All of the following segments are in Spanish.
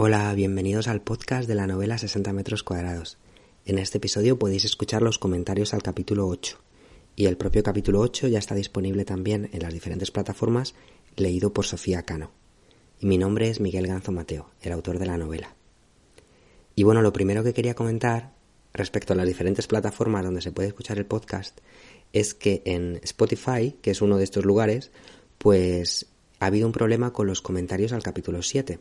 Hola, bienvenidos al podcast de la novela 60 metros cuadrados. En este episodio podéis escuchar los comentarios al capítulo 8. Y el propio capítulo 8 ya está disponible también en las diferentes plataformas leído por Sofía Cano. Y mi nombre es Miguel Ganzo Mateo, el autor de la novela. Y bueno, lo primero que quería comentar respecto a las diferentes plataformas donde se puede escuchar el podcast es que en Spotify, que es uno de estos lugares, pues ha habido un problema con los comentarios al capítulo 7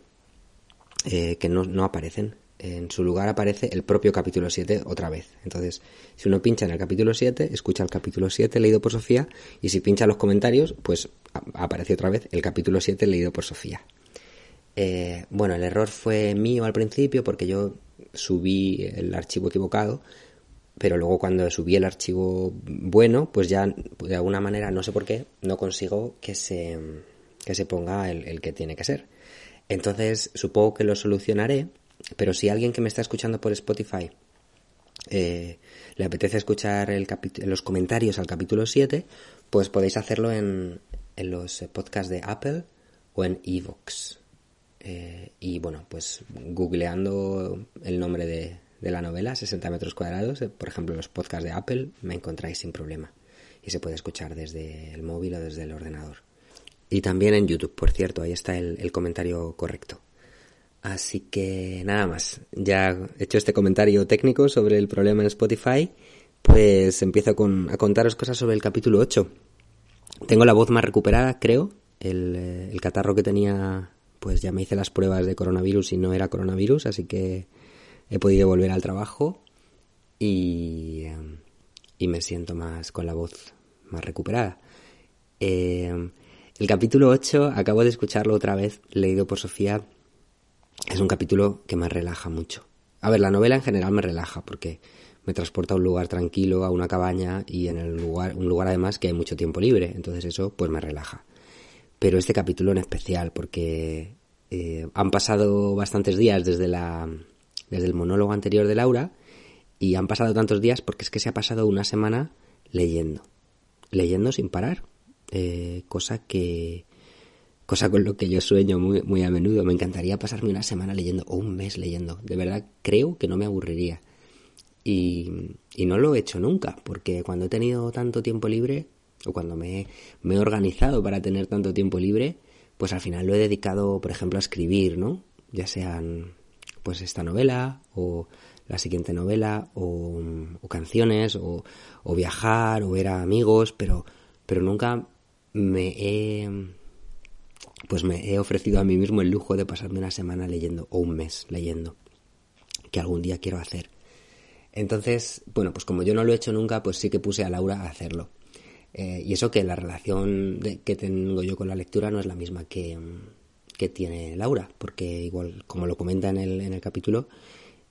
eh, que no, aparecen. En su lugar aparece el propio capítulo 7 otra vez. Entonces, si uno pincha en el capítulo 7, escucha el capítulo 7 leído por Sofía, y si pincha los comentarios, pues aparece otra vez el capítulo 7 leído por Sofía. Eh, bueno, el error fue mío al principio porque yo subí el archivo equivocado, pero luego cuando subí el archivo bueno, pues ya de alguna manera, no sé por qué, no consigo que se, que se ponga el que tiene que ser. Entonces, supongo que lo solucionaré, pero si alguien que me está escuchando por Spotify eh, le apetece escuchar los comentarios al capítulo 7, pues podéis hacerlo en, los podcasts de Apple o en Evox. Eh, y bueno, pues googleando el nombre de, de, la novela, 60 metros cuadrados, eh, por ejemplo, los podcasts de Apple, me encontráis sin problema. Y se puede escuchar desde el móvil o desde el ordenador. Y también en YouTube, por cierto, ahí está el, comentario correcto. Así que nada más, ya he hecho este comentario técnico sobre el problema en Spotify, pues empiezo con, a contaros cosas sobre el capítulo 8. Tengo la voz más recuperada, creo. El, eh, el, catarro que tenía, pues ya me hice las pruebas de coronavirus y no era coronavirus, así que he podido volver al trabajo y, eh, y me siento más con la voz más recuperada. Eh, el capítulo 8, acabo de escucharlo otra vez, leído por Sofía. Es un capítulo que me relaja mucho. A ver, la novela en general me relaja porque me transporta a un lugar tranquilo, a una cabaña y en el lugar, un lugar además que hay mucho tiempo libre. Entonces eso pues me relaja. Pero este capítulo en especial porque eh, han pasado bastantes días desde la desde el monólogo anterior de Laura y han pasado tantos días porque es que se ha pasado una semana leyendo, leyendo sin parar. Eh, cosa que cosa con lo que yo sueño muy, muy a menudo. Me encantaría pasarme una semana leyendo o un mes leyendo. De verdad creo que no me aburriría. Y, y no lo he hecho nunca, porque cuando he tenido tanto tiempo libre, o cuando me, me he organizado para tener tanto tiempo libre, pues al final lo he dedicado, por ejemplo, a escribir, ¿no? Ya sean pues esta novela o la siguiente novela o, o canciones o, viajar o ver a amigos, pero, pero nunca me he pues me he ofrecido a mí mismo el lujo de pasarme una semana leyendo o un mes leyendo que algún día quiero hacer. Entonces bueno pues como yo no lo he hecho nunca pues sí que puse a Laura a hacerlo. Eh, y eso que la relación que tengo yo con la lectura no es la misma que, que tiene Laura porque igual como lo comenta en el, en el capítulo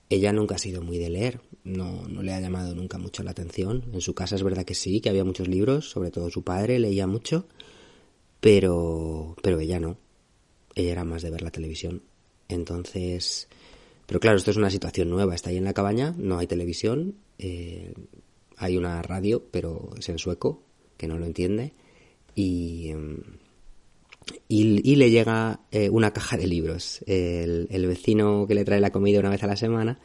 ella nunca ha sido muy de leer, no, no le ha llamado nunca mucho la atención. En su casa es verdad que sí, que había muchos libros, sobre todo su padre leía mucho, pero, pero ella no. Ella era más de ver la televisión. Entonces, pero claro, esto es una situación nueva. Está ahí en la cabaña, no hay televisión, eh, hay una radio, pero es en sueco, que no lo entiende, y, y, le llega eh, una caja de libros. El, el, vecino que le trae la comida una vez a la semana,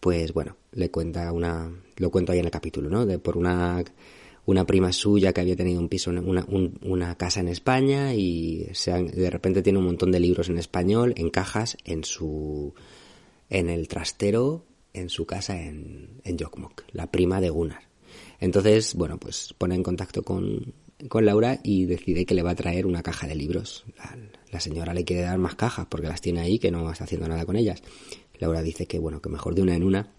pues bueno, le cuenta una, lo cuento ahí en el capítulo, ¿no? De por una, una prima suya que había tenido un piso, una, una casa en España y se de repente tiene un montón de libros en español, en cajas, en su, en el trastero, en su casa en, en la prima de Gunnar. Entonces, bueno, pues pone en contacto con, con Laura y decide que le va a traer una caja de libros. La, señora le quiere dar más cajas porque las tiene ahí que no está haciendo nada con ellas. Laura dice que bueno, que mejor de una en una.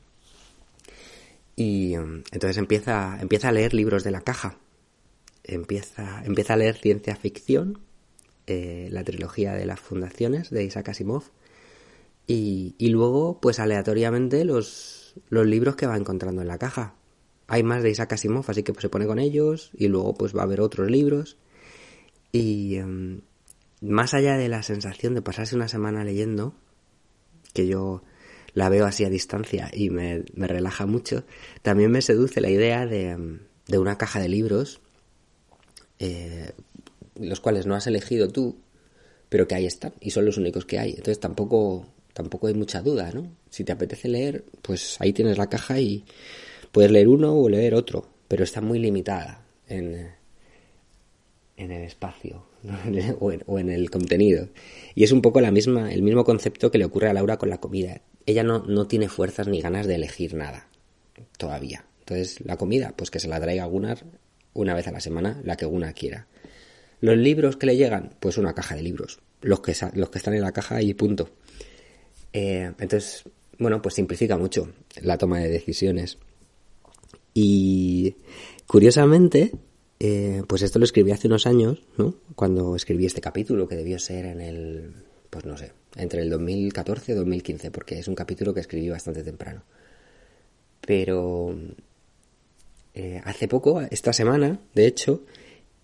Y um, entonces empieza, empieza a leer libros de la caja. Empieza, empieza a leer ciencia ficción, eh, la trilogía de las fundaciones de Isaac Asimov. Y, y luego, pues aleatoriamente, los, los libros que va encontrando en la caja hay más de Isaac Asimov, así que pues, se pone con ellos y luego pues va a haber otros libros. Y em, más allá de la sensación de pasarse una semana leyendo, que yo la veo así a distancia y me, relaja mucho, también me seduce la idea de, em, de una caja de libros, eh, los cuales no has elegido tú, pero que ahí están y son los únicos que hay. Entonces tampoco tampoco hay mucha duda, ¿no? Si te apetece leer, pues ahí tienes la caja y puedes leer uno o leer otro, pero está muy limitada en, en el espacio o, en, el contenido. Y es un poco la misma, el mismo concepto que le ocurre a Laura con la comida. Ella no, no tiene fuerzas ni ganas de elegir nada todavía. Entonces, la comida, pues que se la traiga Gunnar una vez a la semana, la que Gunnar quiera. Los libros que le llegan, pues una caja de libros. Los que, los que están en la caja y punto. Eh, entonces, bueno, pues simplifica mucho la toma de decisiones. Y curiosamente, eh, pues esto lo escribí hace unos años, ¿no? Cuando escribí este capítulo, que debió ser en el, pues no sé, entre el 2014 y 2015, porque es un capítulo que escribí bastante temprano. Pero eh, hace poco, esta semana, de hecho,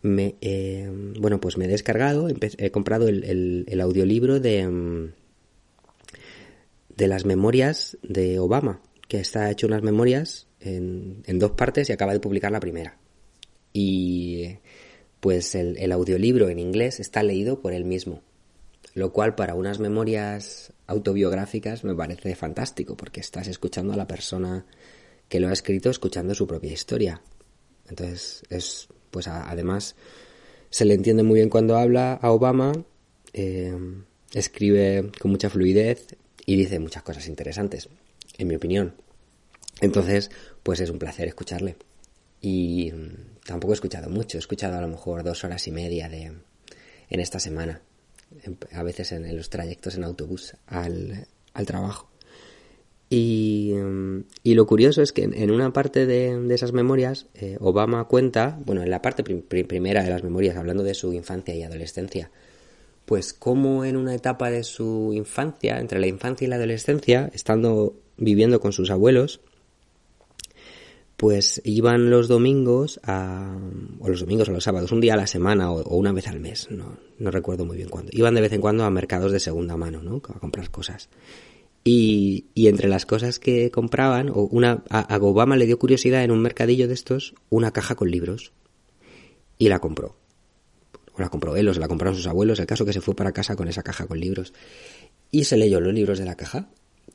me, eh, bueno, pues me he descargado, he comprado el, el, audiolibro de, mm, de las memorias de Obama, que está hecho unas memorias en, dos partes y acaba de publicar la primera y pues el, audiolibro en inglés está leído por él mismo, lo cual para unas memorias autobiográficas me parece fantástico porque estás escuchando a la persona que lo ha escrito escuchando su propia historia. Entonces es pues además se le entiende muy bien cuando habla a Obama, eh, escribe con mucha fluidez y dice muchas cosas interesantes, en mi opinión. Entonces, pues es un placer escucharle. Y tampoco he escuchado mucho, he escuchado a lo mejor dos horas y media de, en esta semana, a veces en, los trayectos en autobús al, trabajo. Y, y, lo curioso es que en, una parte de, esas memorias, eh, Obama cuenta, bueno, en la parte primera de las memorias, hablando de su infancia y adolescencia, pues cómo en una etapa de su infancia, entre la infancia y la adolescencia, estando viviendo con sus abuelos, pues iban los domingos a, o los domingos o los sábados, un día a la semana o, una vez al mes, no, no, recuerdo muy bien cuándo. Iban de vez en cuando a mercados de segunda mano, ¿no? A comprar cosas. Y, y entre las cosas que compraban, una, a, a Obama le dio curiosidad en un mercadillo de estos una caja con libros. Y la compró. O la compró él, o se la compraron sus abuelos, el caso que se fue para casa con esa caja con libros. Y se leyó los libros de la caja.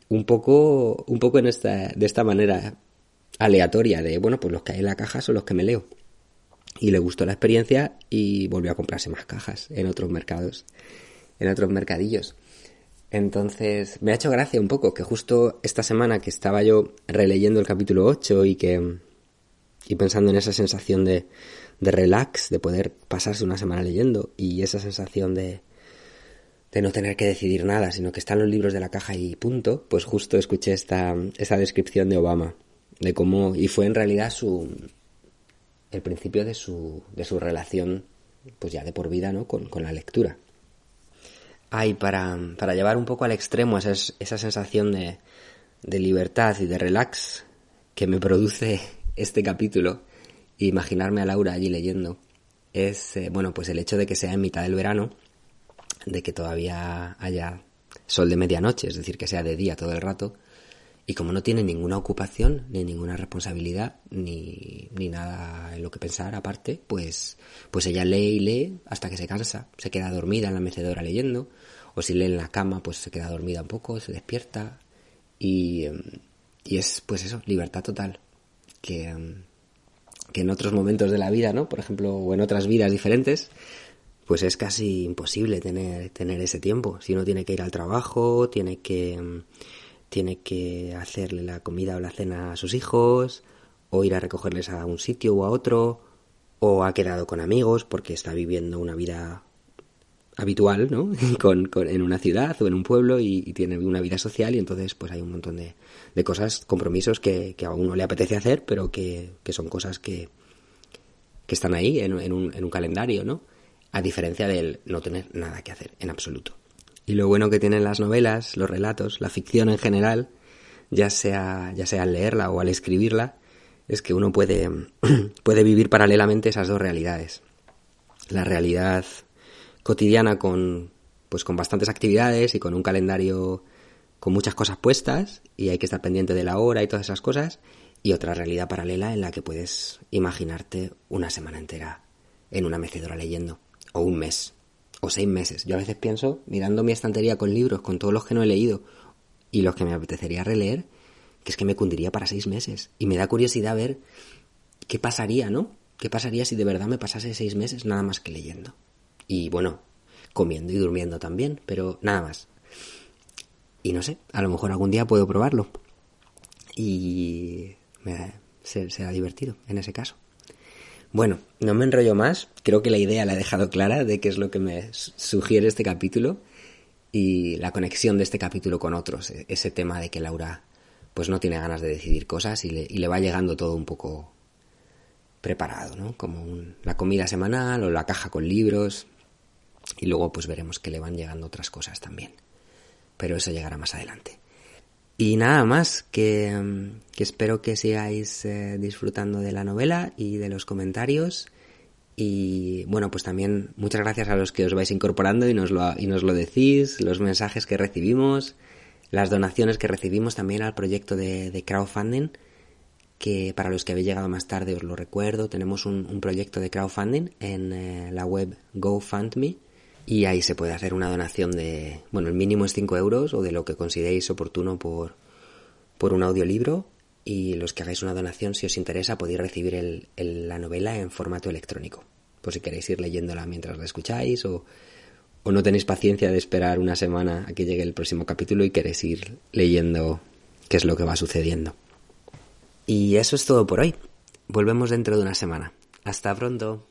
Un poco, un poco en esta, de esta manera aleatoria de, bueno, pues los que hay en la caja son los que me leo. Y le gustó la experiencia y volvió a comprarse más cajas en otros mercados, en otros mercadillos. Entonces, me ha hecho gracia un poco que justo esta semana que estaba yo releyendo el capítulo 8 y que y pensando en esa sensación de, de relax, de poder pasarse una semana leyendo y esa sensación de, de no tener que decidir nada, sino que están los libros de la caja y punto, pues justo escuché esta, esta descripción de Obama de cómo y fue en realidad su el principio de su de su relación pues ya de por vida no con, con la lectura. Hay para, para llevar un poco al extremo esa, esa sensación de, de libertad y de relax que me produce este capítulo e imaginarme a Laura allí leyendo es eh, bueno pues el hecho de que sea en mitad del verano de que todavía haya sol de medianoche es decir que sea de día todo el rato y como no tiene ninguna ocupación, ni ninguna responsabilidad, ni, ni nada en lo que pensar aparte, pues, pues ella lee y lee hasta que se cansa, se queda dormida en la mecedora leyendo, o si lee en la cama, pues se queda dormida un poco, se despierta, y, y es pues eso, libertad total, que, que en otros momentos de la vida, ¿no? Por ejemplo, o en otras vidas diferentes, pues es casi imposible tener, tener ese tiempo. Si uno tiene que ir al trabajo, tiene que tiene que hacerle la comida o la cena a sus hijos, o ir a recogerles a un sitio o a otro, o ha quedado con amigos porque está viviendo una vida habitual, ¿no? con, en una ciudad o en un pueblo y, tiene una vida social y entonces pues hay un montón de, de cosas, compromisos que, que, a uno le apetece hacer, pero que, que son cosas que, que están ahí en, en, un, en un calendario, ¿no? A diferencia del no tener nada que hacer en absoluto. Y lo bueno que tienen las novelas, los relatos, la ficción en general, ya sea, ya sea al leerla o al escribirla, es que uno puede, puede vivir paralelamente esas dos realidades. La realidad cotidiana con, pues con bastantes actividades y con un calendario con muchas cosas puestas y hay que estar pendiente de la hora y todas esas cosas y otra realidad paralela en la que puedes imaginarte una semana entera en una mecedora leyendo o un mes o seis meses. Yo a veces pienso, mirando mi estantería con libros, con todos los que no he leído, y los que me apetecería releer, que es que me cundiría para seis meses. Y me da curiosidad ver qué pasaría, ¿no? ¿Qué pasaría si de verdad me pasase seis meses nada más que leyendo? Y bueno, comiendo y durmiendo también, pero nada más. Y no sé, a lo mejor algún día puedo probarlo. Y me, será divertido en ese caso. Bueno, no me enrollo más. Creo que la idea la he dejado clara de qué es lo que me sugiere este capítulo y la conexión de este capítulo con otros. E-, ese tema de que Laura pues no tiene ganas de decidir cosas y le, va llegando todo un poco preparado, ¿no? Como la comida semanal o la caja con libros. Y luego pues veremos que le van llegando otras cosas también. Pero eso llegará más adelante. Y nada más, que, espero que sigáis eh, disfrutando de la novela y de los comentarios. Y bueno, pues también muchas gracias a los que os vais incorporando y nos lo, y nos lo decís, los mensajes que recibimos, las donaciones que recibimos también al proyecto de, crowdfunding, que para los que habéis llegado más tarde os lo recuerdo, tenemos un, proyecto de crowdfunding en eh, la web GoFundMe y ahí se puede hacer una donación de, bueno, el mínimo es 5 euros o de lo que consideréis oportuno por, por un audiolibro y los que hagáis una donación, si os interesa, podéis recibir el, la novela en formato electrónico, por si queréis ir leyéndola mientras la escucháis o, o no tenéis paciencia de esperar una semana a que llegue el próximo capítulo y queréis ir leyendo qué es lo que va sucediendo. Y eso es todo por hoy. Volvemos dentro de una semana. Hasta pronto.